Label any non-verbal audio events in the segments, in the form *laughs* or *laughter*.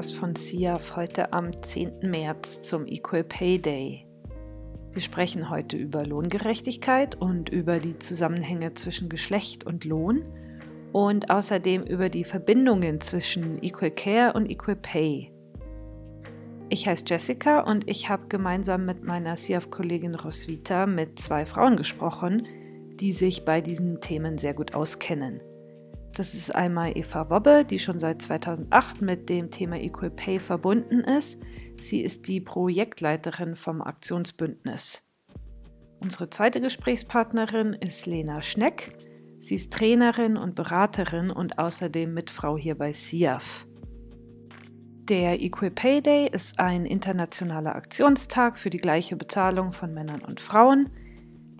Podcast von SIAF heute am 10. März zum Equal Pay Day. Wir sprechen heute über Lohngerechtigkeit und über die Zusammenhänge zwischen Geschlecht und Lohn und außerdem über die Verbindungen zwischen Equal Care und Equal Pay. Ich heiße Jessica und ich habe gemeinsam mit meiner SIAF-Kollegin Roswitha mit zwei Frauen gesprochen, die sich bei diesen Themen sehr gut auskennen. Das ist einmal Eva Wobbe, die schon seit 2008 mit dem Thema Equal Pay verbunden ist. Sie ist die Projektleiterin vom Aktionsbündnis. Unsere zweite Gesprächspartnerin ist Lena Schneck. Sie ist Trainerin und Beraterin und außerdem Mitfrau hier bei SIAF. Der Equal Pay Day ist ein internationaler Aktionstag für die gleiche Bezahlung von Männern und Frauen.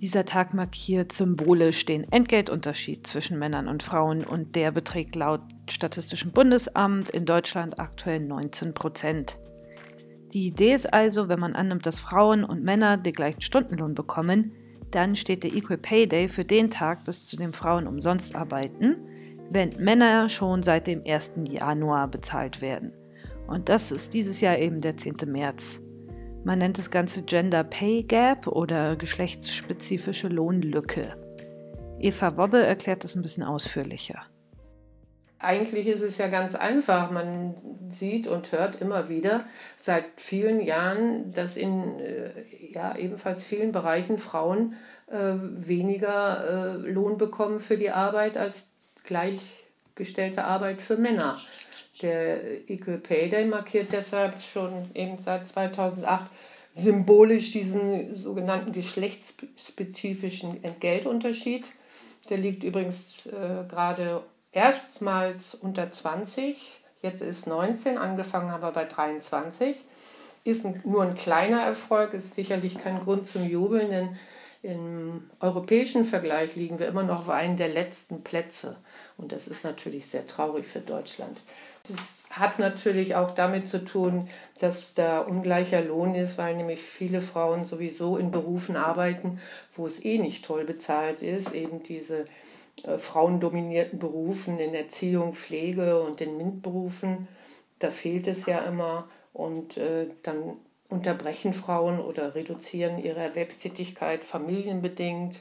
Dieser Tag markiert symbolisch den Entgeltunterschied zwischen Männern und Frauen und der beträgt laut Statistischem Bundesamt in Deutschland aktuell 19 Prozent. Die Idee ist also, wenn man annimmt, dass Frauen und Männer den gleichen Stundenlohn bekommen, dann steht der Equal Pay Day für den Tag, bis zu dem Frauen umsonst arbeiten, wenn Männer schon seit dem 1. Januar bezahlt werden. Und das ist dieses Jahr eben der 10. März. Man nennt das Ganze Gender Pay Gap oder geschlechtsspezifische Lohnlücke. Eva Wobbe erklärt das ein bisschen ausführlicher. Eigentlich ist es ja ganz einfach. Man sieht und hört immer wieder seit vielen Jahren, dass in äh, ja, ebenfalls vielen Bereichen Frauen äh, weniger äh, Lohn bekommen für die Arbeit als gleichgestellte Arbeit für Männer. Der Equal Pay Day markiert deshalb schon eben seit 2008 symbolisch diesen sogenannten geschlechtsspezifischen Entgeltunterschied. Der liegt übrigens äh, gerade erstmals unter 20, jetzt ist 19, angefangen haben wir bei 23. Ist ein, nur ein kleiner Erfolg, ist sicherlich kein Grund zum Jubeln, denn im europäischen Vergleich liegen wir immer noch auf einem der letzten Plätze. Und das ist natürlich sehr traurig für Deutschland. Das hat natürlich auch damit zu tun, dass da ungleicher Lohn ist, weil nämlich viele Frauen sowieso in Berufen arbeiten, wo es eh nicht toll bezahlt ist. Eben diese äh, frauendominierten Berufen in Erziehung, Pflege und in MINT-Berufen. Da fehlt es ja immer und äh, dann unterbrechen Frauen oder reduzieren ihre Erwerbstätigkeit familienbedingt.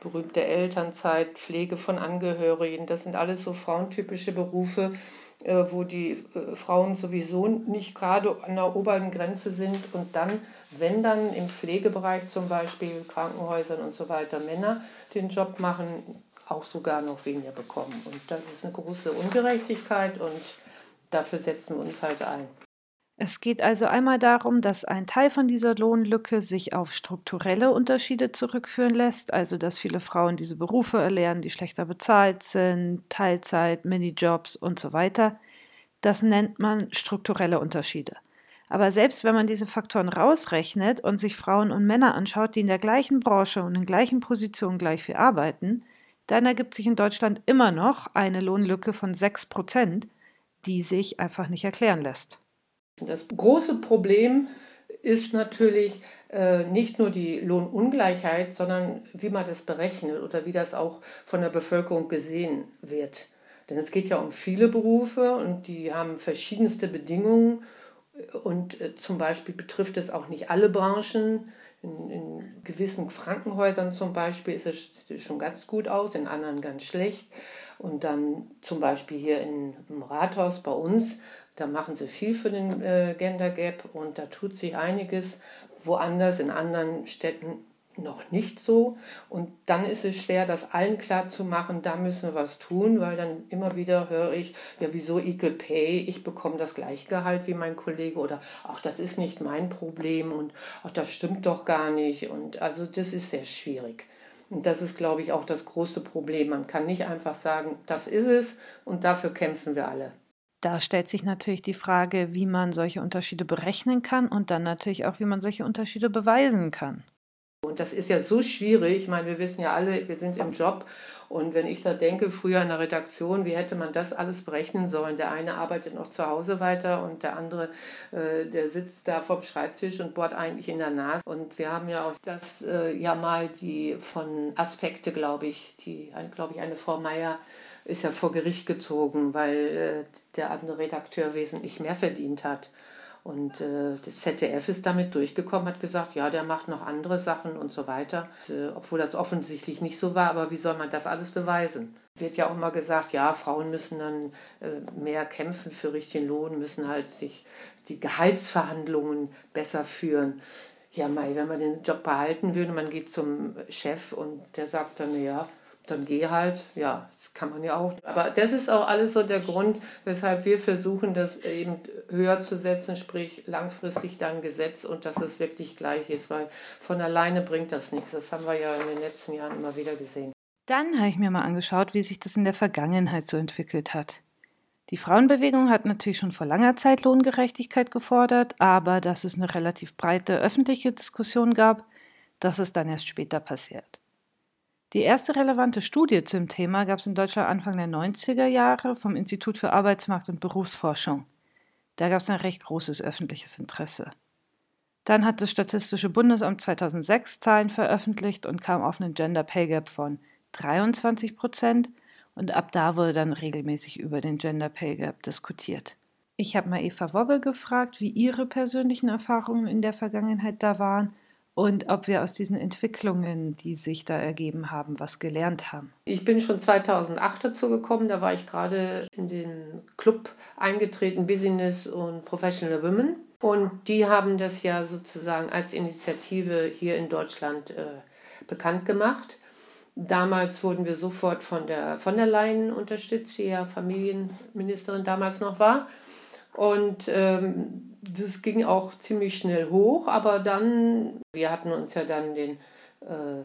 Berühmte Elternzeit, Pflege von Angehörigen, das sind alles so frauentypische Berufe, wo die äh, Frauen sowieso nicht gerade an der oberen Grenze sind und dann, wenn dann im Pflegebereich zum Beispiel, Krankenhäusern und so weiter Männer den Job machen, auch sogar noch weniger bekommen. Und das ist eine große Ungerechtigkeit und dafür setzen wir uns halt ein. Es geht also einmal darum, dass ein Teil von dieser Lohnlücke sich auf strukturelle Unterschiede zurückführen lässt, also dass viele Frauen diese Berufe erlernen, die schlechter bezahlt sind, Teilzeit, Minijobs und so weiter. Das nennt man strukturelle Unterschiede. Aber selbst wenn man diese Faktoren rausrechnet und sich Frauen und Männer anschaut, die in der gleichen Branche und in gleichen Positionen gleich viel arbeiten, dann ergibt sich in Deutschland immer noch eine Lohnlücke von 6 Prozent, die sich einfach nicht erklären lässt. Das große Problem ist natürlich äh, nicht nur die Lohnungleichheit, sondern wie man das berechnet oder wie das auch von der Bevölkerung gesehen wird. Denn es geht ja um viele Berufe und die haben verschiedenste Bedingungen und äh, zum Beispiel betrifft es auch nicht alle Branchen. In, in, gewissen Krankenhäusern zum Beispiel ist es schon ganz gut aus, in anderen ganz schlecht. Und dann zum Beispiel hier im Rathaus bei uns da machen sie viel für den äh, Gender Gap und da tut sich einiges, woanders in anderen Städten noch nicht so. Und dann ist es schwer, das allen klar zu machen, da müssen wir was tun, weil dann immer wieder höre ich, ja, wieso Equal Pay, ich bekomme das gleiche Gehalt wie mein Kollege oder ach, das ist nicht mein Problem und ach, das stimmt doch gar nicht. Und also das ist sehr schwierig. Und das ist, glaube ich, auch das große Problem. Man kann nicht einfach sagen, das ist es und dafür kämpfen wir alle. Da stellt sich natürlich die Frage, wie man solche Unterschiede berechnen kann und dann natürlich auch, wie man solche Unterschiede beweisen kann. Und das ist ja so schwierig. Ich meine, wir wissen ja alle, wir sind im Job. Und wenn ich da denke, früher in der Redaktion, wie hätte man das alles berechnen sollen? Der eine arbeitet noch zu Hause weiter und der andere, äh, der sitzt da vom Schreibtisch und bohrt eigentlich in der Nase. Und wir haben ja auch das äh, ja mal die von Aspekte, glaube ich, die, glaube ich, eine Frau Meier ist ja vor Gericht gezogen, weil äh, der andere Redakteur wesentlich mehr verdient hat. Und äh, das ZDF ist damit durchgekommen, hat gesagt, ja, der macht noch andere Sachen und so weiter. Äh, obwohl das offensichtlich nicht so war, aber wie soll man das alles beweisen? Wird ja auch immer gesagt, ja, Frauen müssen dann äh, mehr kämpfen für richtigen Lohn, müssen halt sich die Gehaltsverhandlungen besser führen. Ja, Mai, wenn man den Job behalten würde, man geht zum Chef und der sagt dann, ja, dann geh halt. Ja, das kann man ja auch. Aber das ist auch alles so der Grund, weshalb wir versuchen, das eben höher zu setzen, sprich langfristig dann Gesetz und dass es wirklich gleich ist, weil von alleine bringt das nichts. Das haben wir ja in den letzten Jahren immer wieder gesehen. Dann habe ich mir mal angeschaut, wie sich das in der Vergangenheit so entwickelt hat. Die Frauenbewegung hat natürlich schon vor langer Zeit Lohngerechtigkeit gefordert, aber dass es eine relativ breite öffentliche Diskussion gab, das ist dann erst später passiert. Die erste relevante Studie zum Thema gab es in Deutschland Anfang der 90er Jahre vom Institut für Arbeitsmarkt und Berufsforschung. Da gab es ein recht großes öffentliches Interesse. Dann hat das Statistische Bundesamt 2006 Zahlen veröffentlicht und kam auf einen Gender Pay Gap von 23 Prozent und ab da wurde dann regelmäßig über den Gender Pay Gap diskutiert. Ich habe mal Eva Wobbel gefragt, wie ihre persönlichen Erfahrungen in der Vergangenheit da waren und ob wir aus diesen Entwicklungen, die sich da ergeben haben, was gelernt haben. Ich bin schon 2008 dazu gekommen, da war ich gerade in den Club eingetreten, Business und Professional Women. Und die haben das ja sozusagen als Initiative hier in Deutschland äh, bekannt gemacht. Damals wurden wir sofort von der von der Leyen unterstützt, die ja Familienministerin damals noch war. Und ähm, das ging auch ziemlich schnell hoch, aber dann, wir hatten uns ja dann den äh,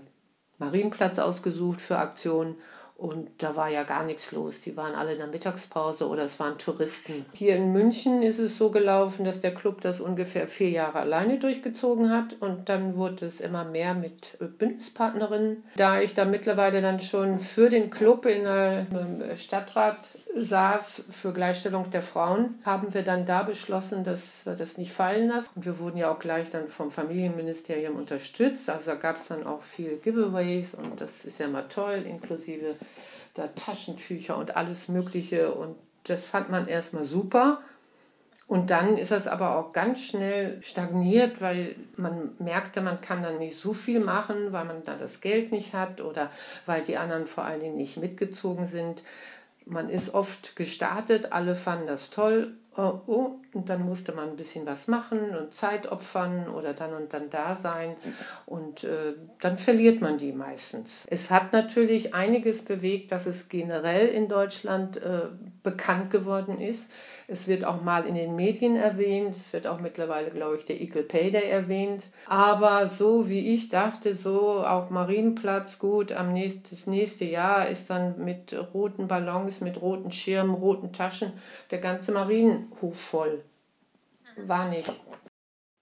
Marienplatz ausgesucht für Aktionen und da war ja gar nichts los. Die waren alle in der Mittagspause oder es waren Touristen. Hier in München ist es so gelaufen, dass der Club das ungefähr vier Jahre alleine durchgezogen hat und dann wurde es immer mehr mit Bündnispartnerinnen. Da ich da mittlerweile dann schon für den Club in der Stadtrat saß für Gleichstellung der Frauen, haben wir dann da beschlossen, dass wir das nicht fallen lassen. Und wir wurden ja auch gleich dann vom Familienministerium unterstützt. Also da gab es dann auch viel Giveaways und das ist ja immer toll, inklusive da Taschentücher und alles Mögliche. Und das fand man erstmal super. Und dann ist das aber auch ganz schnell stagniert, weil man merkte, man kann dann nicht so viel machen, weil man dann das Geld nicht hat oder weil die anderen vor allen Dingen nicht mitgezogen sind man ist oft gestartet, alle fanden das toll. Oh, oh, und dann musste man ein bisschen was machen und Zeit opfern oder dann und dann da sein. Und äh, dann verliert man die meistens. Es hat natürlich einiges bewegt, dass es generell in Deutschland äh, bekannt geworden ist. Es wird auch mal in den Medien erwähnt. Es wird auch mittlerweile, glaube ich, der Equal Pay Day erwähnt. Aber so wie ich dachte, so auch Marienplatz, gut, am nächsten, das nächste Jahr ist dann mit roten Ballons, mit roten Schirmen, roten Taschen der ganze Marienhof voll. War nicht.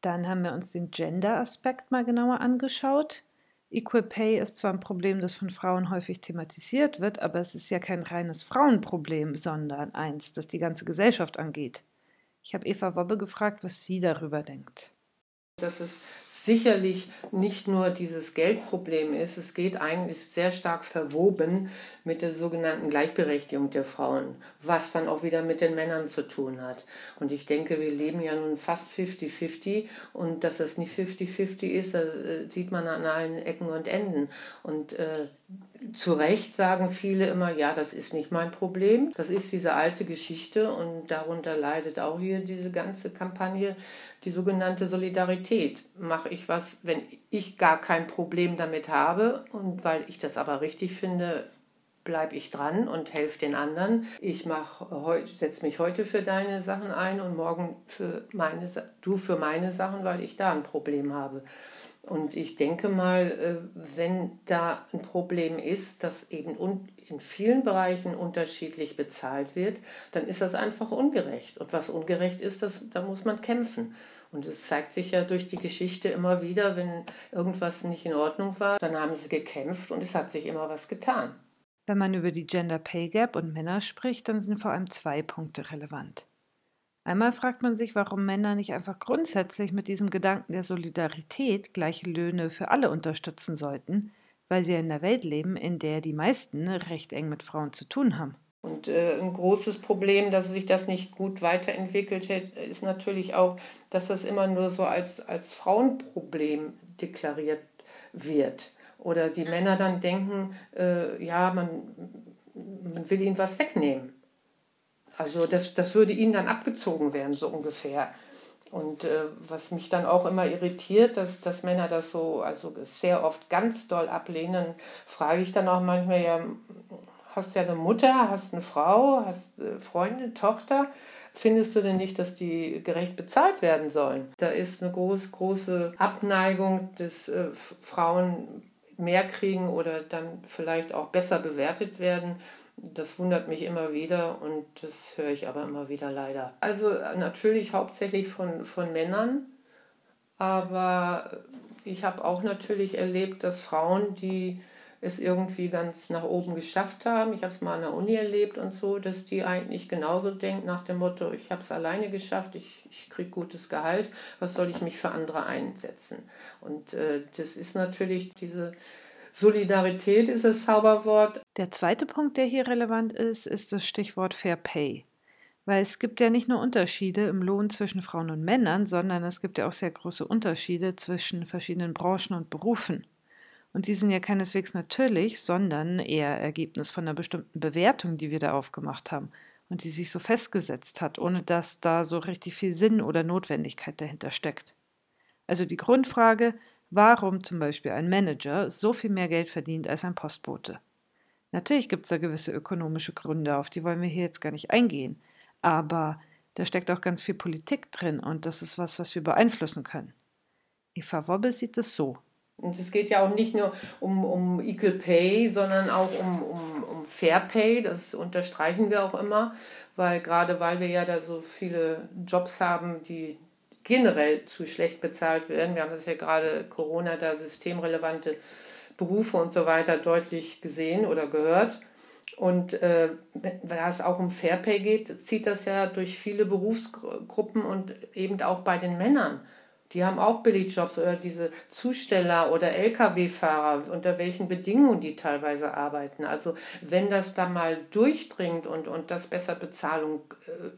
Dann haben wir uns den Gender-Aspekt mal genauer angeschaut. Equal Pay ist zwar ein Problem, das von Frauen häufig thematisiert wird, aber es ist ja kein reines Frauenproblem, sondern eins, das die ganze Gesellschaft angeht. Ich habe Eva Wobbe gefragt, was sie darüber denkt. Das ist sicherlich nicht nur dieses Geldproblem ist, es geht eigentlich sehr stark verwoben mit der sogenannten Gleichberechtigung der Frauen, was dann auch wieder mit den Männern zu tun hat. Und ich denke, wir leben ja nun fast 50-50 und dass das nicht 50-50 ist, das äh, sieht man an allen Ecken und Enden. Und äh, zu Recht sagen viele immer, ja, das ist nicht mein Problem. Das ist diese alte Geschichte und darunter leidet auch hier diese ganze Kampagne, die sogenannte Solidarität. Mache ich was, wenn ich gar kein Problem damit habe und weil ich das aber richtig finde, bleibe ich dran und helfe den anderen. Ich setze mich heute für deine Sachen ein und morgen für meine, du für meine Sachen, weil ich da ein Problem habe. Und ich denke mal, äh, wenn da ein Problem ist, dass eben in vielen Bereichen unterschiedlich bezahlt wird, dann ist das einfach ungerecht. Und was ungerecht ist, das, da muss man kämpfen. Und es zeigt sich ja durch die Geschichte immer wieder, wenn irgendwas nicht in Ordnung war, dann haben sie gekämpft und es hat sich immer was getan. Wenn man über die Gender Pay Gap und Männer spricht, dann sind vor allem zwei Punkte relevant. Einmal fragt man sich, warum Männer nicht einfach grundsätzlich mit diesem Gedanken der Solidarität gleiche Löhne für alle unterstützen sollten, weil sie ja in einer Welt leben, in der die meisten recht eng mit Frauen zu tun haben. Und äh, ein großes Problem, dass sich das nicht gut weiterentwickelt hat, ist natürlich auch, dass das immer nur so als, als Frauenproblem deklariert wird. Oder die Männer dann denken, äh, ja, man, man will ihnen was wegnehmen. Also das, das würde ihnen dann abgezogen werden, so ungefähr. Und äh, was mich dann auch immer irritiert, dass, dass Männer das so also sehr oft ganz doll ablehnen, frage ich dann auch manchmal, ja, hast ja eine Mutter, hast eine Frau, hast eine Freundin, Tochter. Findest du denn nicht, dass die gerecht bezahlt werden sollen? Da ist eine groß, große Abneigung, dass äh, Frauen mehr kriegen oder dann vielleicht auch besser bewertet werden das wundert mich immer wieder und das höre ich aber immer wieder leider. Also natürlich hauptsächlich von, von Männern, aber ich habe auch natürlich erlebt, dass Frauen, die es irgendwie ganz nach oben geschafft haben, ich habe es mal an der Uni erlebt und so, dass die eigentlich genauso denken nach dem Motto, ich habe es alleine geschafft, ich, ich kriege gutes Gehalt, was soll ich mich für andere einsetzen? Und äh, das ist natürlich diese Solidarität ist das Zauberwort. Der zweite Punkt, der hier relevant ist, ist das Stichwort Fair Pay. Weil es gibt ja nicht nur Unterschiede im Lohn zwischen Frauen und Männern, sondern es gibt ja auch sehr große Unterschiede zwischen verschiedenen Branchen und Berufen. Und die sind ja keineswegs natürlich, sondern eher Ergebnis von einer bestimmten Bewertung, die wir da aufgemacht haben und die sich so festgesetzt hat, ohne dass da so richtig viel Sinn oder Notwendigkeit dahinter steckt. Also die Grundfrage, warum zum Beispiel ein Manager so viel mehr Geld verdient als ein Postbote. Natürlich gibt es da gewisse ökonomische Gründe, auf die wollen wir hier jetzt gar nicht eingehen, aber da steckt auch ganz viel Politik drin und das ist was, was wir beeinflussen können. Eva Wobbe sieht es so. Und es geht ja auch nicht nur um, um Equal Pay, sondern auch um, um, um Fair Pay. Das unterstreichen wir auch immer, weil gerade weil wir ja da so viele Jobs haben, die generell zu schlecht bezahlt werden. Wir haben das ja gerade Corona, da systemrelevante Berufe und so weiter deutlich gesehen oder gehört. Und äh, wenn es auch um Fairpay geht, zieht das ja durch viele Berufsgruppen und eben auch bei den Männern. Die haben auch Billigjobs oder diese Zusteller oder Lkw-Fahrer, unter welchen Bedingungen die teilweise arbeiten. Also wenn das da mal durchdringt und, und das besser Bezahlung äh,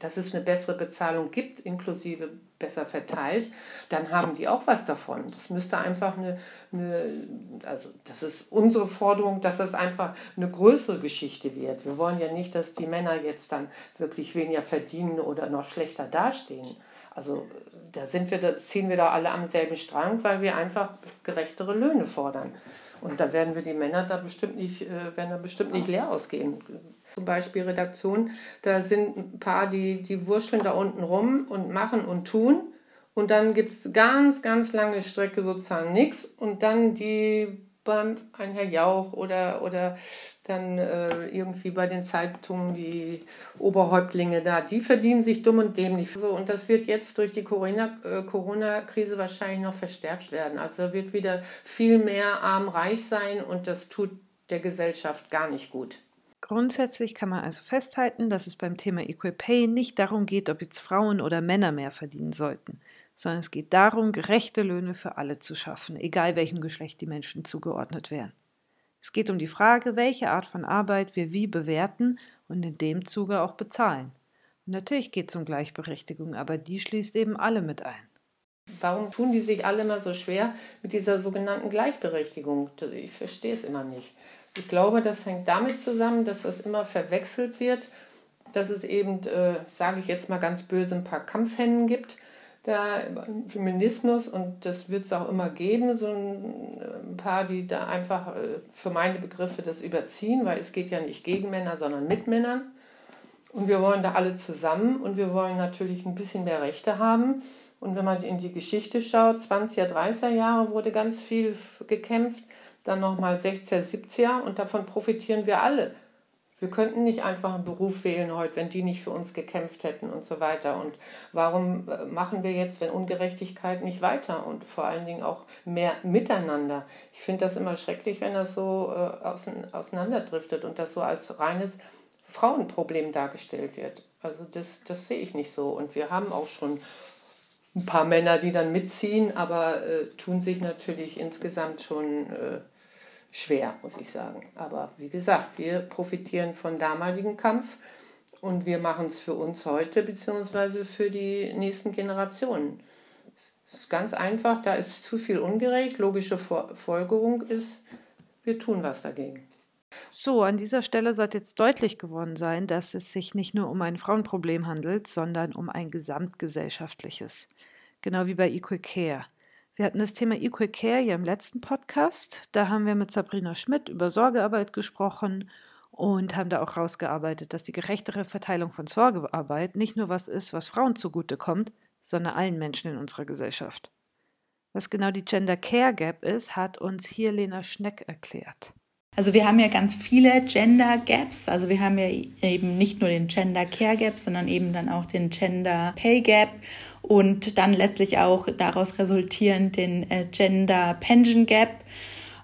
dass es eine bessere Bezahlung gibt, inklusive besser verteilt, dann haben die auch was davon. Das müsste einfach eine, eine, also das ist unsere Forderung, dass das einfach eine größere Geschichte wird. Wir wollen ja nicht, dass die Männer jetzt dann wirklich weniger verdienen oder noch schlechter dastehen. Also da sind wir, da ziehen wir da alle am selben Strang, weil wir einfach gerechtere Löhne fordern. Und da werden wir die Männer da bestimmt nicht, äh, werden da bestimmt nicht leer ausgehen zum Beispiel Redaktion, da sind ein paar, die, die wurschteln da unten rum und machen und tun. Und dann gibt es ganz, ganz lange Strecke sozusagen nichts. Und dann die beim ein Herr Jauch oder, oder dann äh, irgendwie bei den Zeitungen die Oberhäuptlinge da, die verdienen sich dumm und dämlich. So, und das wird jetzt durch die äh, Corona-Krise Corona wahrscheinlich noch verstärkt werden. Also wird wieder viel mehr arm-reich sein und das tut der Gesellschaft gar nicht gut. Grundsätzlich kann man also festhalten, dass es beim Thema Equal Pay nicht darum geht, ob jetzt Frauen oder Männer mehr verdienen sollten, sondern es geht darum, gerechte Löhne für alle zu schaffen, egal welchem Geschlecht die Menschen zugeordnet werden. Es geht um die Frage, welche Art von Arbeit wir wie bewerten und in dem Zuge auch bezahlen. Und natürlich geht es um Gleichberechtigung, aber die schließt eben alle mit ein. Warum tun die sich alle immer so schwer mit dieser sogenannten Gleichberechtigung? Ich verstehe es immer nicht. Ich glaube, das hängt damit zusammen, dass das immer verwechselt wird, dass es eben, äh, sage ich jetzt mal ganz böse, ein paar Kampfhennen gibt. Da Feminismus und das wird es auch immer geben, so ein, ein, paar, die da einfach äh, für meine Begriffe das überziehen, weil es geht ja nicht gegen Männer, sondern mit Männern. Und wir wollen da alle zusammen und wir wollen natürlich ein bisschen mehr Rechte haben. Und wenn man in die Geschichte schaut, 20er, 30er Jahre wurde ganz viel gekämpft dann nochmal 60er, 70er und davon profitieren wir alle. Wir könnten nicht einfach einen Beruf wählen heute, wenn die nicht für uns gekämpft hätten und so weiter. Und warum äh, machen wir jetzt, wenn Ungerechtigkeit nicht weiter und vor allen Dingen auch mehr miteinander? Ich finde das immer schrecklich, wenn das so äh, auseinanderdriftet und das so als reines Frauenproblem dargestellt wird. Also das, das sehe ich nicht so. Und wir haben auch schon ein paar Männer, die dann mitziehen, aber äh, tun sich natürlich insgesamt schon äh, schwer, muss ich sagen. Aber wie gesagt, wir profitieren von damaligem Kampf und wir machen es für uns heute beziehungsweise für die nächsten Generationen. Es ist ganz einfach, da ist zu viel ungerecht. Logische Folgerung ist, wir tun was dagegen. So, an dieser Stelle sollte jetzt deutlich geworden sein, dass es sich nicht nur um ein Frauenproblem handelt, sondern um ein gesamtgesellschaftliches. Genau wie bei Equal Care. Wir hatten das Thema Equal Care ja im letzten Podcast. Da haben wir mit Sabrina Schmidt über Sorgearbeit gesprochen und haben da auch rausgearbeitet, dass die gerechtere Verteilung von Sorgearbeit nicht nur was ist, was Frauen zugutekommt, sondern allen Menschen in unserer Gesellschaft. Was genau die Gender Care Gap ist, hat uns hier Lena Schneck erklärt. Also wir haben ja ganz viele Gender Gaps. Also wir haben ja eben nicht nur den Gender Care Gap, sondern eben dann auch den Gender Pay Gap und dann letztlich auch daraus resultierend den äh, Gender Pension Gap.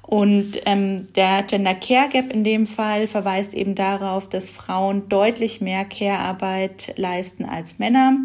Und ähm, der Gender Care Gap in dem Fall verweist eben darauf, dass Frauen deutlich mehr Care-Arbeit leisten als Männer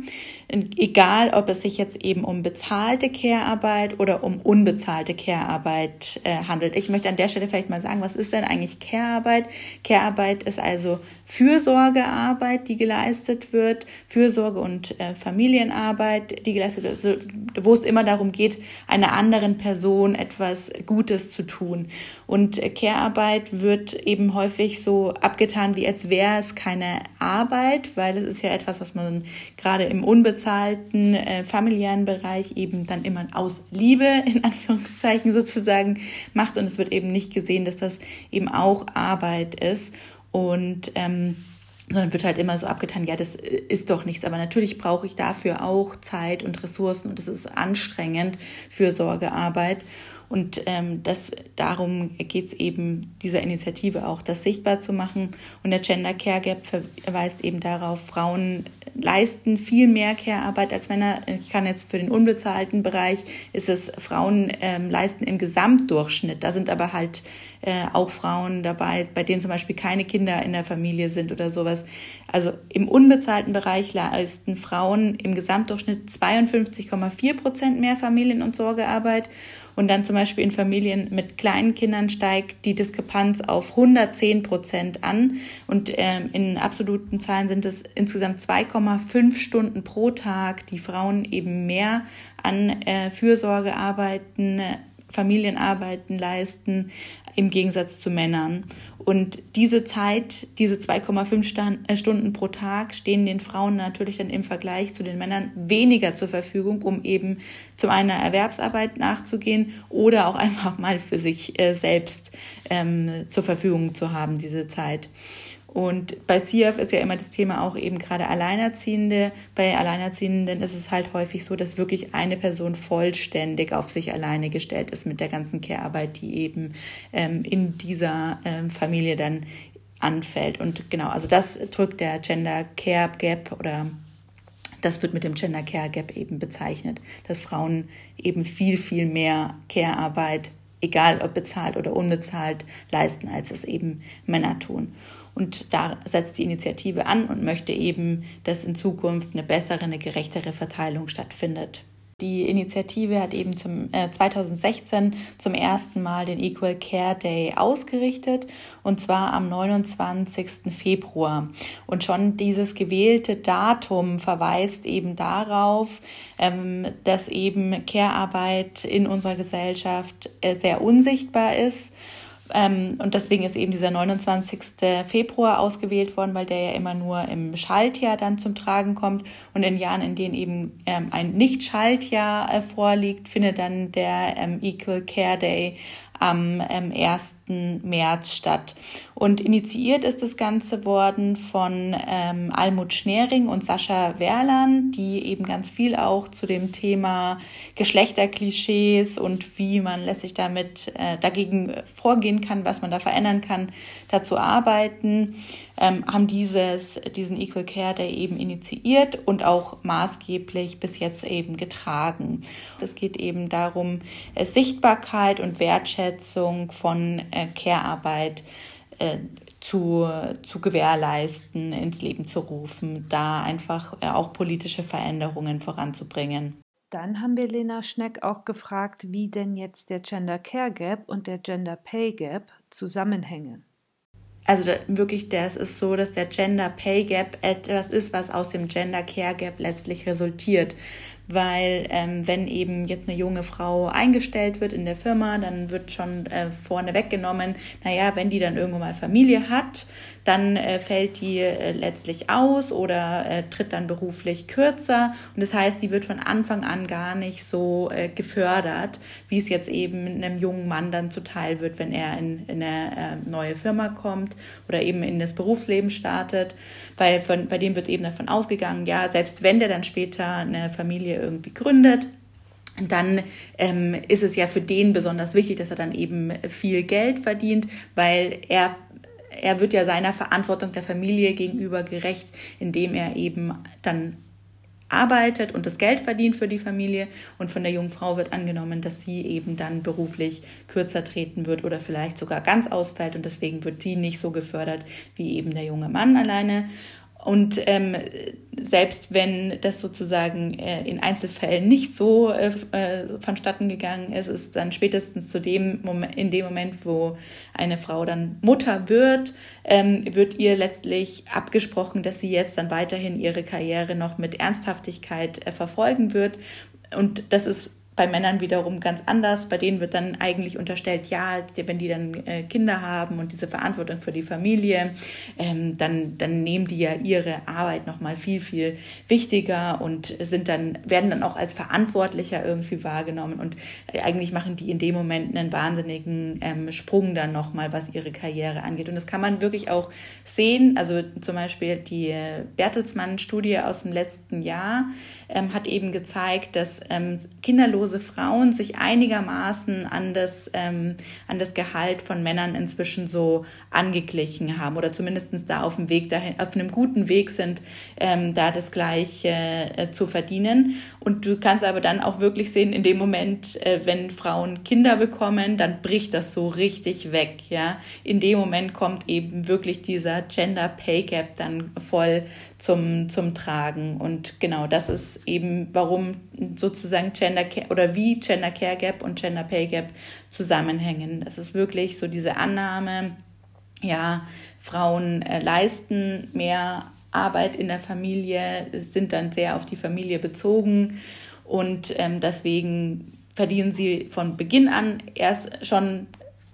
egal ob es sich jetzt eben um bezahlte Care-Arbeit oder um unbezahlte Care-Arbeit äh, handelt. Ich möchte an der Stelle vielleicht mal sagen, was ist denn eigentlich Care-Arbeit? Care-Arbeit ist also Fürsorgearbeit, die geleistet wird, Fürsorge und äh, Familienarbeit, die geleistet wird, also, wo es immer darum geht, einer anderen Person etwas Gutes zu tun. Und äh, Care-Arbeit wird eben häufig so abgetan, wie als wäre es keine Arbeit, weil es ist ja etwas, was man gerade im unbezahlten unbezahlten äh, familiären Bereich eben dann immer aus Liebe *laughs* in Anführungszeichen sozusagen macht und es wird eben nicht gesehen, dass das eben auch Arbeit ist und ähm, sondern wird halt immer so abgetan, ja, das äh, ist doch nichts. Aber natürlich brauche ich dafür auch Zeit und Ressourcen und das ist anstrengend für Sorgearbeit. Und ähm, das, darum geht es eben dieser Initiative auch, das sichtbar zu machen. Und der Gender Care Gap verweist eben darauf, Frauen leisten viel mehr Care-Arbeit als Männer. Ich kann jetzt für den unbezahlten Bereich ist es Frauen ähm, leisten im Gesamtdurchschnitt. Da sind aber halt äh, auch Frauen dabei, bei denen zum Beispiel keine Kinder in der Familie sind oder sowas. Also im unbezahlten Bereich leisten Frauen im Gesamtdurchschnitt 52,4 Prozent mehr Familien- und Sorgearbeit und dann zum Beispiel in Familien mit kleinen Kindern steigt die Diskrepanz auf 110 Prozent an. Und ähm, in absoluten Zahlen sind es insgesamt 2,5 Stunden pro Tag, die Frauen eben mehr an äh, Fürsorgearbeiten, Familienarbeiten leisten, im Gegensatz zu Männern. Und diese Zeit, diese 2,5 äh, Stunden pro Tag stehen den Frauen natürlich dann im Vergleich zu den Männern weniger zur Verfügung, um eben zum einer Erwerbsarbeit nachzugehen oder auch *laughs* einfach mal für sich äh, selbst ähm, zur Verfügung zu haben, diese Zeit. Und bei CF ist ja immer das Thema auch eben gerade Alleinerziehende. Bei Alleinerziehenden ist es halt häufig so, dass wirklich eine Person vollständig auf sich alleine gestellt ist mit der ganzen Care-Arbeit, die eben ähm, in dieser ähm, Familie dann anfällt. Und genau, also das drückt der Gender Care Gap oder das wird mit dem Gender Care Gap eben bezeichnet, dass Frauen eben viel, viel mehr Care-Arbeit, egal ob bezahlt oder unbezahlt, leisten, als es eben Männer tun. Und da setzt die Initiative an und möchte eben, dass in Zukunft eine bessere, eine gerechtere Verteilung stattfindet. Die Initiative hat eben zum äh, 2016 zum ersten Mal den Equal Care Day ausgerichtet und zwar am 29. Februar. Und schon dieses gewählte Datum verweist eben darauf, ähm, dass eben Care-Arbeit in unserer Gesellschaft äh, sehr unsichtbar ist ähm, und deswegen ist eben dieser 29. Februar ausgewählt worden, weil der ja immer nur im Schaltjahr dann zum Tragen kommt. Und in Jahren, in denen eben ähm, ein Nicht-Schaltjahr äh, vorliegt, findet dann der ähm, Equal Care Day am ähm, 1. März statt. Und initiiert ist das Ganze worden von ähm, Almut Schnering und Sascha Werlan, die eben ganz viel auch zu dem Thema Geschlechterklischees und wie man letztlich damit äh, dagegen vorgehen kann, was man da verändern kann, dazu arbeiten, ähm, haben dieses, diesen Equal Care Day eben initiiert und auch maßgeblich bis jetzt eben getragen. Es geht eben darum, äh, Sichtbarkeit und Wertschätzung von äh, Care-Arbeit äh, zu, zu gewährleisten, ins Leben zu rufen, da einfach äh, auch politische Veränderungen voranzubringen. Dann haben wir Lena Schneck auch gefragt, wie denn jetzt der Gender Care Gap und der Gender Pay Gap zusammenhängen. Also wirklich, das ist so, dass der Gender Pay Gap etwas ist, was aus dem Gender Care Gap letztlich resultiert weil ähm, wenn eben jetzt eine junge Frau eingestellt wird in der Firma, dann wird schon äh, vorne weggenommen, naja, wenn die dann irgendwann mal Familie hat, dann äh, fällt die äh, letztlich aus oder äh, tritt dann beruflich kürzer. Und das heißt, die wird von Anfang an gar nicht so äh, gefördert, wie es jetzt eben einem jungen Mann dann zuteil wird, wenn er in, in eine äh, neue Firma kommt oder eben in das Berufsleben startet. Weil von, bei dem wird eben davon ausgegangen, ja, selbst wenn der dann später eine Familie irgendwie gründet, dann ähm, ist es ja für den besonders wichtig, dass er dann eben viel Geld verdient, weil er er wird ja seiner Verantwortung der Familie gegenüber gerecht, indem er eben dann arbeitet und das Geld verdient für die Familie und von der jungen Frau wird angenommen, dass sie eben dann beruflich kürzer treten wird oder vielleicht sogar ganz ausfällt und deswegen wird die nicht so gefördert wie eben der junge Mann alleine. Und ähm, selbst wenn das sozusagen äh, in Einzelfällen nicht so äh, äh, vonstatten gegangen ist, ist dann spätestens zu dem Moment, in dem Moment, wo eine Frau dann Mutter wird, ähm, wird ihr letztlich abgesprochen, dass sie jetzt dann weiterhin ihre Karriere noch mit Ernsthaftigkeit äh, verfolgen wird. Und das ist bei Männern wiederum ganz anders. Bei denen wird dann eigentlich unterstellt, ja, wenn die dann äh, Kinder haben und diese Verantwortung für die Familie, ähm, dann, dann nehmen die ja ihre Arbeit nochmal viel, viel wichtiger und sind dann, werden dann auch als verantwortlicher irgendwie wahrgenommen. Und äh, eigentlich machen die in dem Moment einen wahnsinnigen ähm, Sprung dann nochmal, was ihre Karriere angeht. Und das kann man wirklich auch sehen. Also zum Beispiel die äh, Bertelsmann-Studie aus dem letzten Jahr ähm, hat eben gezeigt, dass ähm, kinderlose Frauen sich einigermaßen an das, ähm, an das Gehalt von Männern inzwischen so angeglichen haben oder zumindest da auf dem Weg dahin, auf einem guten Weg sind, ähm, da das Gleiche äh, zu verdienen. Und du kannst aber dann auch wirklich sehen, in dem Moment, äh, wenn Frauen Kinder bekommen, dann bricht das so richtig weg, ja. In dem Moment kommt eben wirklich dieser Gender Pay Gap dann voll zum, zum Tragen. Und genau das ist eben, warum sozusagen Gender Care oder wie Gender Care Gap und Gender Pay Gap zusammenhängen. Das ist wirklich so diese Annahme, ja, Frauen äh, leisten mehr Arbeit in der Familie, sind dann sehr auf die Familie bezogen und ähm, deswegen verdienen sie von Beginn an erst schon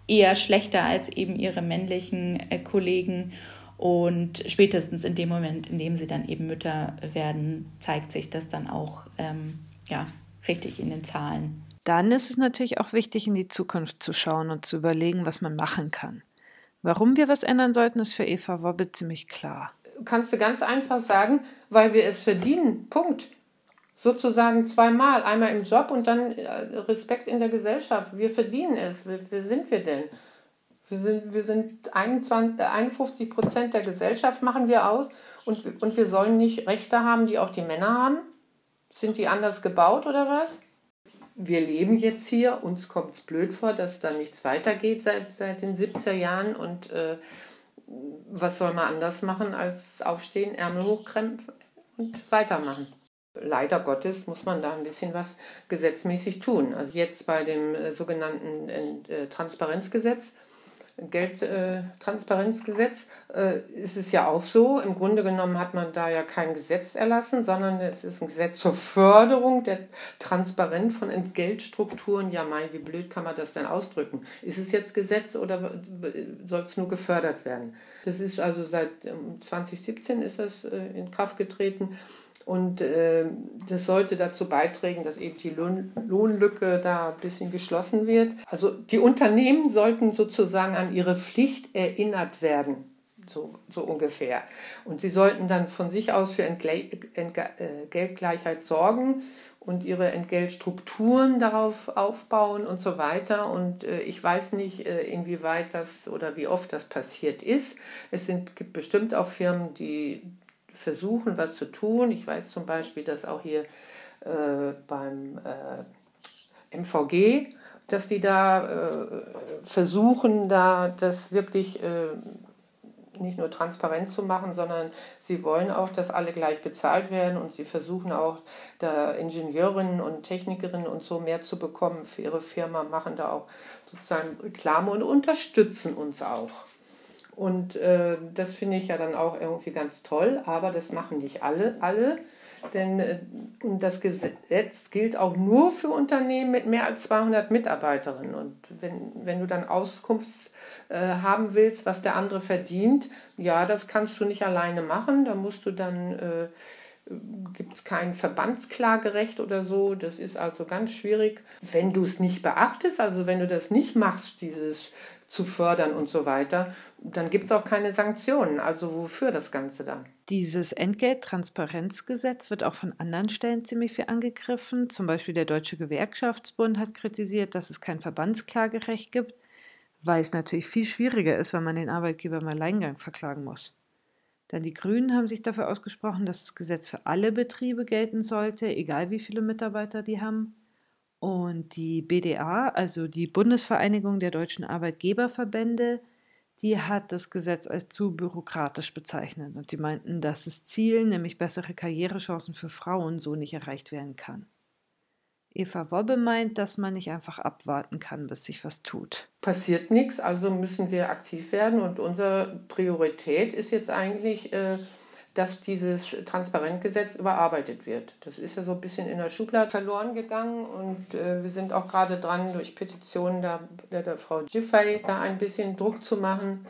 eher schlechter als eben ihre männlichen äh, Kollegen und spätestens in dem Moment, in dem sie dann eben Mütter werden, zeigt sich das dann auch ähm, ja, richtig in den Zahlen. Dann ist es natürlich auch wichtig, in die Zukunft zu schauen und zu überlegen, was man machen kann. Warum wir was ändern sollten, ist für Eva Wobbe ziemlich klar. Kannst du ganz einfach sagen, weil wir es verdienen. Punkt. Sozusagen zweimal. Einmal im Job und dann äh, Respekt in der Gesellschaft. Wir verdienen es. Wer sind wir denn? Wir sind, wir sind 21, 51 Prozent der Gesellschaft machen wir aus und, und wir sollen nicht Rechte haben, die auch die Männer haben. Sind die anders gebaut oder was? Wir leben jetzt hier, uns kommt es blöd vor, dass da nichts weitergeht seit, seit den 70er Jahren und äh, was soll man anders machen als aufstehen, Ärmel hochkrempfen und weitermachen. Leider Gottes muss man da ein bisschen was gesetzmäßig tun. Also jetzt bei dem äh, sogenannten äh, Transparenzgesetz Geldtransparenzgesetz äh, ist es ja auch so. Im Grunde genommen hat man da ja kein Gesetz erlassen, sondern es ist ein Gesetz zur Förderung der Transparenz von Entgeltstrukturen. Ja, mein, wie blöd kann man das denn ausdrücken? Ist es jetzt Gesetz oder soll es nur gefördert werden? Das ist also seit 2017 ähm, ist das äh, in Kraft getreten. Und äh, das sollte dazu beitragen, dass eben die Lohn Lohnlücke da ein bisschen geschlossen wird. Also die Unternehmen sollten sozusagen an ihre Pflicht erinnert werden. So, so ungefähr. Und sie sollten dann von sich aus für Entgle Entge äh, sorgen und ihre Entgeltstrukturen darauf aufbauen und so weiter. Und äh, ich weiß nicht, äh, inwieweit das oder wie oft das passiert ist. Es sind, gibt bestimmt auch Firmen, die versuchen, was zu tun. Ich weiß zum Beispiel, dass auch hier äh, beim äh, MVG, dass die da äh, versuchen, da das wirklich äh, nicht nur transparent zu machen, sondern sie wollen auch, dass alle gleich bezahlt werden und sie versuchen auch, da Ingenieurinnen und Technikerinnen und so mehr zu bekommen für ihre Firma, machen da auch sozusagen Reklame und unterstützen uns auch. Und äh, das finde ich ja dann auch irgendwie ganz toll, aber das machen nicht alle, alle. Denn äh, das Gesetz gilt auch nur für Unternehmen mit mehr als 200 Mitarbeiterinnen. Und wenn, wenn du dann Auskunft äh, haben willst, was der andere verdient, ja, das kannst du nicht alleine machen. Da musst du dann, äh, gibt es kein Verbandsklagerecht oder so. Das ist also ganz schwierig. Wenn du es nicht beachtest, also wenn du das nicht machst, dieses zu fördern und so weiter, dann gibt es auch keine Sanktionen. Also wofür das Ganze dann? Dieses Entgelttransparenzgesetz wird auch von anderen Stellen ziemlich viel angegriffen. Zum Beispiel der Deutsche Gewerkschaftsbund hat kritisiert, dass es kein Verbandsklagerecht gibt, weil es natürlich viel schwieriger ist, wenn man den Arbeitgeber im Alleingang verklagen muss. Dann die Grünen haben sich dafür ausgesprochen, dass das Gesetz für alle Betriebe gelten sollte, egal wie viele Mitarbeiter die haben. Und die BDA, also die Bundesvereinigung der deutschen Arbeitgeberverbände, die hat das Gesetz als zu bürokratisch bezeichnet und die meinten, dass das Ziel, nämlich bessere Karrierechancen für Frauen, so nicht erreicht werden kann. Eva Wobbe meint, dass man nicht einfach abwarten kann, bis sich was tut. Passiert nichts, also müssen wir aktiv werden und unsere Priorität ist jetzt eigentlich, äh, dass dieses Transparentgesetz überarbeitet wird. Das ist ja so ein bisschen in der Schublade verloren gegangen und äh, wir sind auch gerade dran, durch Petitionen da, der, der Frau Giffey da ein bisschen Druck zu machen,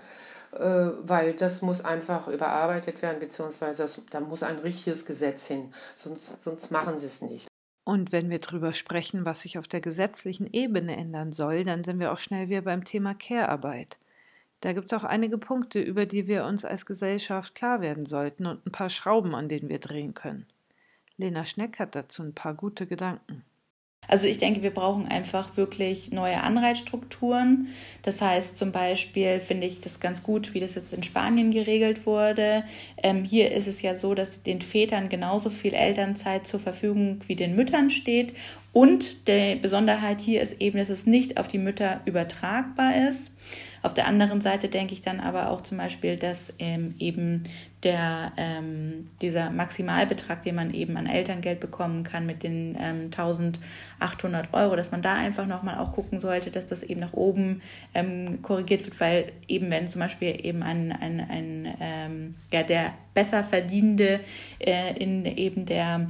äh, weil das muss einfach überarbeitet werden, beziehungsweise das, da muss ein richtiges Gesetz hin, sonst, sonst machen sie es nicht. Und wenn wir darüber sprechen, was sich auf der gesetzlichen Ebene ändern soll, dann sind wir auch schnell wieder beim Thema Care-Arbeit. Da gibt es auch einige Punkte, über die wir uns als Gesellschaft klar werden sollten und ein paar Schrauben, an denen wir drehen können. Lena Schneck hat dazu ein paar gute Gedanken. Also ich denke, wir brauchen einfach wirklich neue Anreizstrukturen. Das heißt zum Beispiel finde ich das ganz gut, wie das jetzt in Spanien geregelt wurde. Ähm, hier ist es ja so, dass den Vätern genauso viel Elternzeit zur Verfügung wie den Müttern steht. Und die Besonderheit hier ist eben, dass es nicht auf die Mütter übertragbar ist. Auf der anderen Seite denke ich dann aber auch zum Beispiel, dass ähm, eben der, ähm, dieser Maximalbetrag, den man eben an Elterngeld bekommen kann mit den ähm, 1800 Euro, dass man da einfach nochmal auch gucken sollte, dass das eben nach oben ähm, korrigiert wird, weil eben wenn zum Beispiel eben ein, ein, ein ähm, ja, der besser verdienende äh, in eben der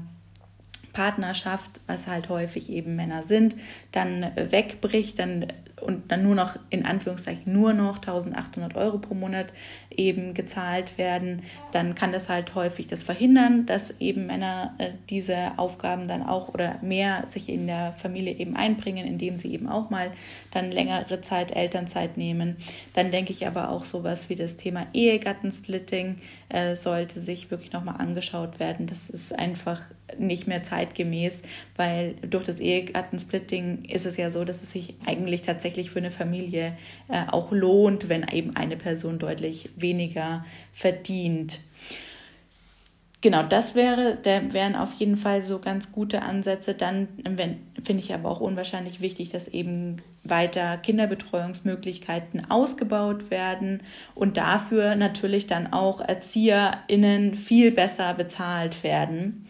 Partnerschaft, was halt häufig eben Männer sind, dann wegbricht, dann und dann nur noch in Anführungszeichen nur noch 1800 Euro pro Monat eben gezahlt werden, dann kann das halt häufig das verhindern, dass eben Männer äh, diese Aufgaben dann auch oder mehr sich in der Familie eben einbringen, indem sie eben auch mal dann längere Zeit Elternzeit nehmen. Dann denke ich aber auch sowas wie das Thema Ehegattensplitting äh, sollte sich wirklich nochmal angeschaut werden. Das ist einfach nicht mehr zeitgemäß, weil durch das Ehegattensplitting ist es ja so, dass es sich eigentlich tatsächlich für eine Familie äh, auch lohnt, wenn eben eine Person deutlich weniger verdient. Genau, das wäre, da wären auf jeden Fall so ganz gute Ansätze. Dann finde ich aber auch unwahrscheinlich wichtig, dass eben weiter Kinderbetreuungsmöglichkeiten ausgebaut werden und dafür natürlich dann auch ErzieherInnen viel besser bezahlt werden.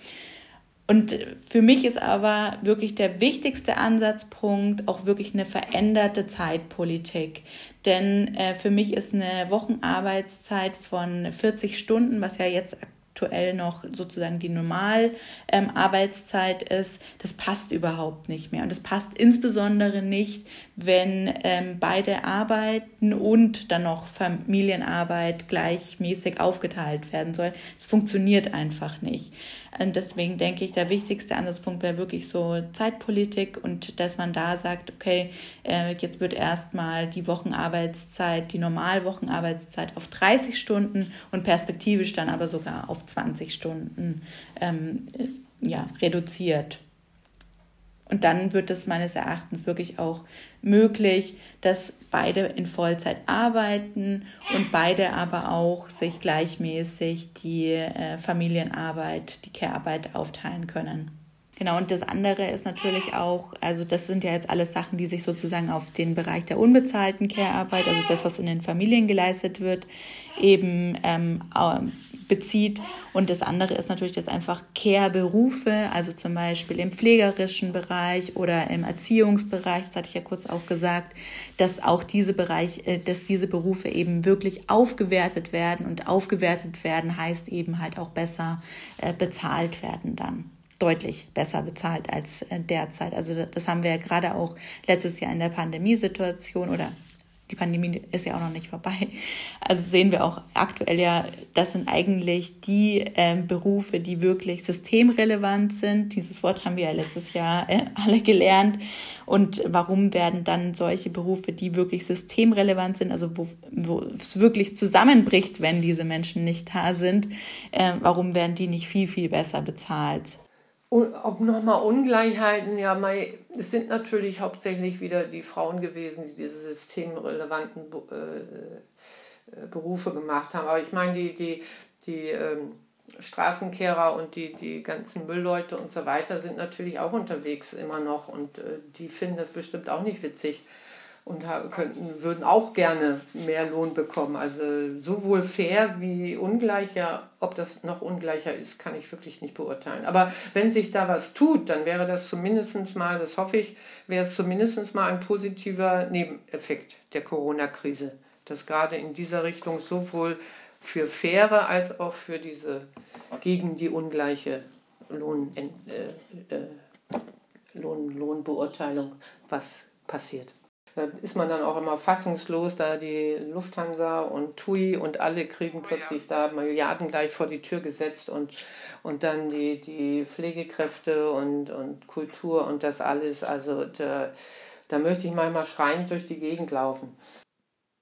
Und für mich ist aber wirklich der wichtigste Ansatzpunkt auch wirklich eine veränderte Zeitpolitik. Denn äh, für mich ist eine Wochenarbeitszeit von 40 Stunden, was ja jetzt aktuell noch sozusagen die Normalarbeitszeit ähm, ist, das passt überhaupt nicht mehr. Und das passt insbesondere nicht, wenn ähm, beide arbeiten und dann noch Familienarbeit gleichmäßig aufgeteilt werden soll. Das funktioniert einfach nicht. Und deswegen denke ich, der wichtigste Ansatzpunkt wäre wirklich so Zeitpolitik und dass man da sagt, okay, äh, jetzt wird erstmal die Wochenarbeitszeit, die Normalwochenarbeitszeit auf 30 Stunden und perspektivisch dann aber sogar auf 20 Stunden ähm, ja, reduziert. Und dann wird es meines Erachtens wirklich auch möglich, dass beide in Vollzeit arbeiten und beide aber auch sich gleichmäßig die äh, Familienarbeit, die Care-Arbeit aufteilen können. Genau, und das andere ist natürlich auch, also das sind ja jetzt alles Sachen, die sich sozusagen auf den Bereich der unbezahlten Care-Arbeit, also das, was in den Familien geleistet wird, eben ähm, bezieht. Und das andere ist natürlich, dass einfach Care-Berufe, also zum Beispiel im pflegerischen Bereich oder im Erziehungsbereich, das hatte ich ja kurz auch gesagt, dass auch diese Bereich, äh, dass diese Berufe eben wirklich aufgewertet werden und aufgewertet werden heißt eben halt auch besser äh, bezahlt werden dann deutlich besser bezahlt als äh, derzeit. Also das haben wir ja gerade auch letztes Jahr in der Pandemiesituation oder die Pandemie ist ja auch noch nicht vorbei. Also sehen wir auch aktuell ja, das sind eigentlich die äh, Berufe, die wirklich systemrelevant sind. Dieses Wort haben wir ja letztes Jahr äh, alle gelernt. Und warum werden dann solche Berufe, die wirklich systemrelevant sind, also wo, wo es wirklich zusammenbricht, wenn diese Menschen nicht da sind, äh, warum werden die nicht viel, viel besser bezahlt? Ob nochmal Ungleichheiten, ja, es sind natürlich hauptsächlich wieder die Frauen gewesen, die diese systemrelevanten äh, äh, Berufe gemacht haben. Aber ich meine, die, die, die ähm, Straßenkehrer und die, die ganzen Müllleute und so weiter sind natürlich auch unterwegs immer noch und äh, die finden das bestimmt auch nicht witzig und könnten, würden auch gerne mehr Lohn bekommen. Also sowohl fair wie ungleicher, ob das noch ungleicher ist, kann ich wirklich nicht beurteilen. Aber wenn sich da was tut, dann wäre das zumindest mal, das hoffe ich, wäre es zumindest mal ein positiver Nebeneffekt der Corona-Krise, dass gerade in dieser Richtung sowohl für faire als auch für diese gegen die ungleiche Lohn, äh, äh, Lohn, Lohnbeurteilung was passiert. Da ist man dann auch immer fassungslos, da die Lufthansa und TUI und alle kriegen plötzlich da Milliarden gleich vor die Tür gesetzt und, und dann die, die Pflegekräfte und, und Kultur und das alles. Also da, da möchte ich manchmal schreiend durch die Gegend laufen.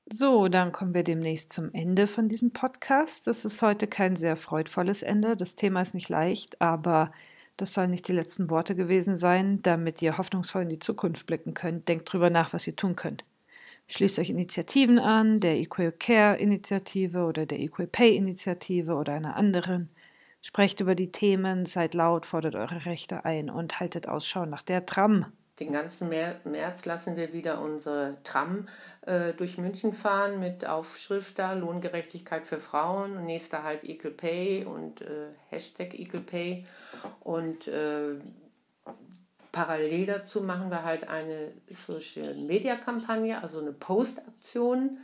So, dann kommen wir demnächst zum Ende von diesem Podcast. Das ist heute kein sehr freudvolles Ende. Das Thema ist nicht leicht, aber das sollen nicht die letzten Worte gewesen sein, damit ihr hoffnungsvoll in die Zukunft blicken könnt. Denkt drüber nach, was ihr tun könnt. Schließt euch Initiativen an, der Equal Care Initiative oder der Equal Pay Initiative oder einer anderen. Sprecht über die Themen, seid laut, fordert eure Rechte ein und haltet Ausschau nach der Tram. Den ganzen März lassen wir wieder unsere Tram äh, durch München fahren mit Aufschrift da, Lohngerechtigkeit für Frauen, nächster halt Equal Pay und äh, Hashtag Equal Pay. Und äh, parallel dazu machen wir halt eine Social Media Kampagne, also eine Post-Aktion.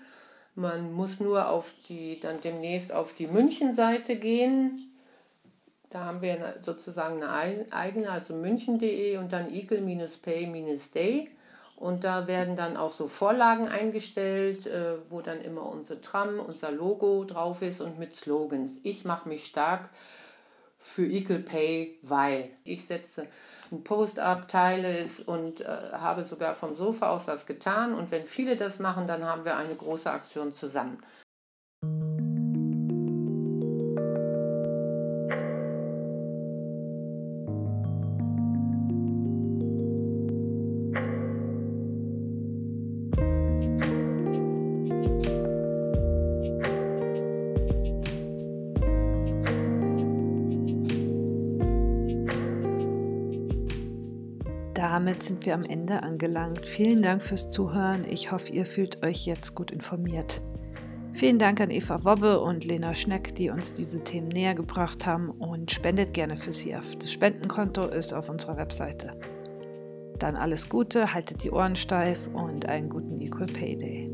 Man muss nur auf die, dann demnächst auf die München-Seite gehen, da haben wir sozusagen eine eigene, also münchen.de und dann equal-pay-day. Und da werden dann auch so Vorlagen eingestellt, äh, wo dann immer unser Tram, unser Logo drauf ist und mit Slogans. Ich mache mich stark für Equal Pay, weil ich setze einen Post ab, teile es und äh, habe sogar vom Sofa aus was getan. Und wenn viele das machen, dann haben wir eine große Aktion zusammen. Damit sind wir am Ende angelangt. Vielen Dank fürs Zuhören. Ich hoffe, ihr fühlt euch jetzt gut informiert. Vielen Dank an Eva Wobbe und Lena Schneck, die uns diese Themen näher gebracht haben und spendet gerne für CF. Das Spendenkonto ist auf unserer Webseite. Dann alles Gute, haltet die Ohren steif und einen guten Equal Pay Day.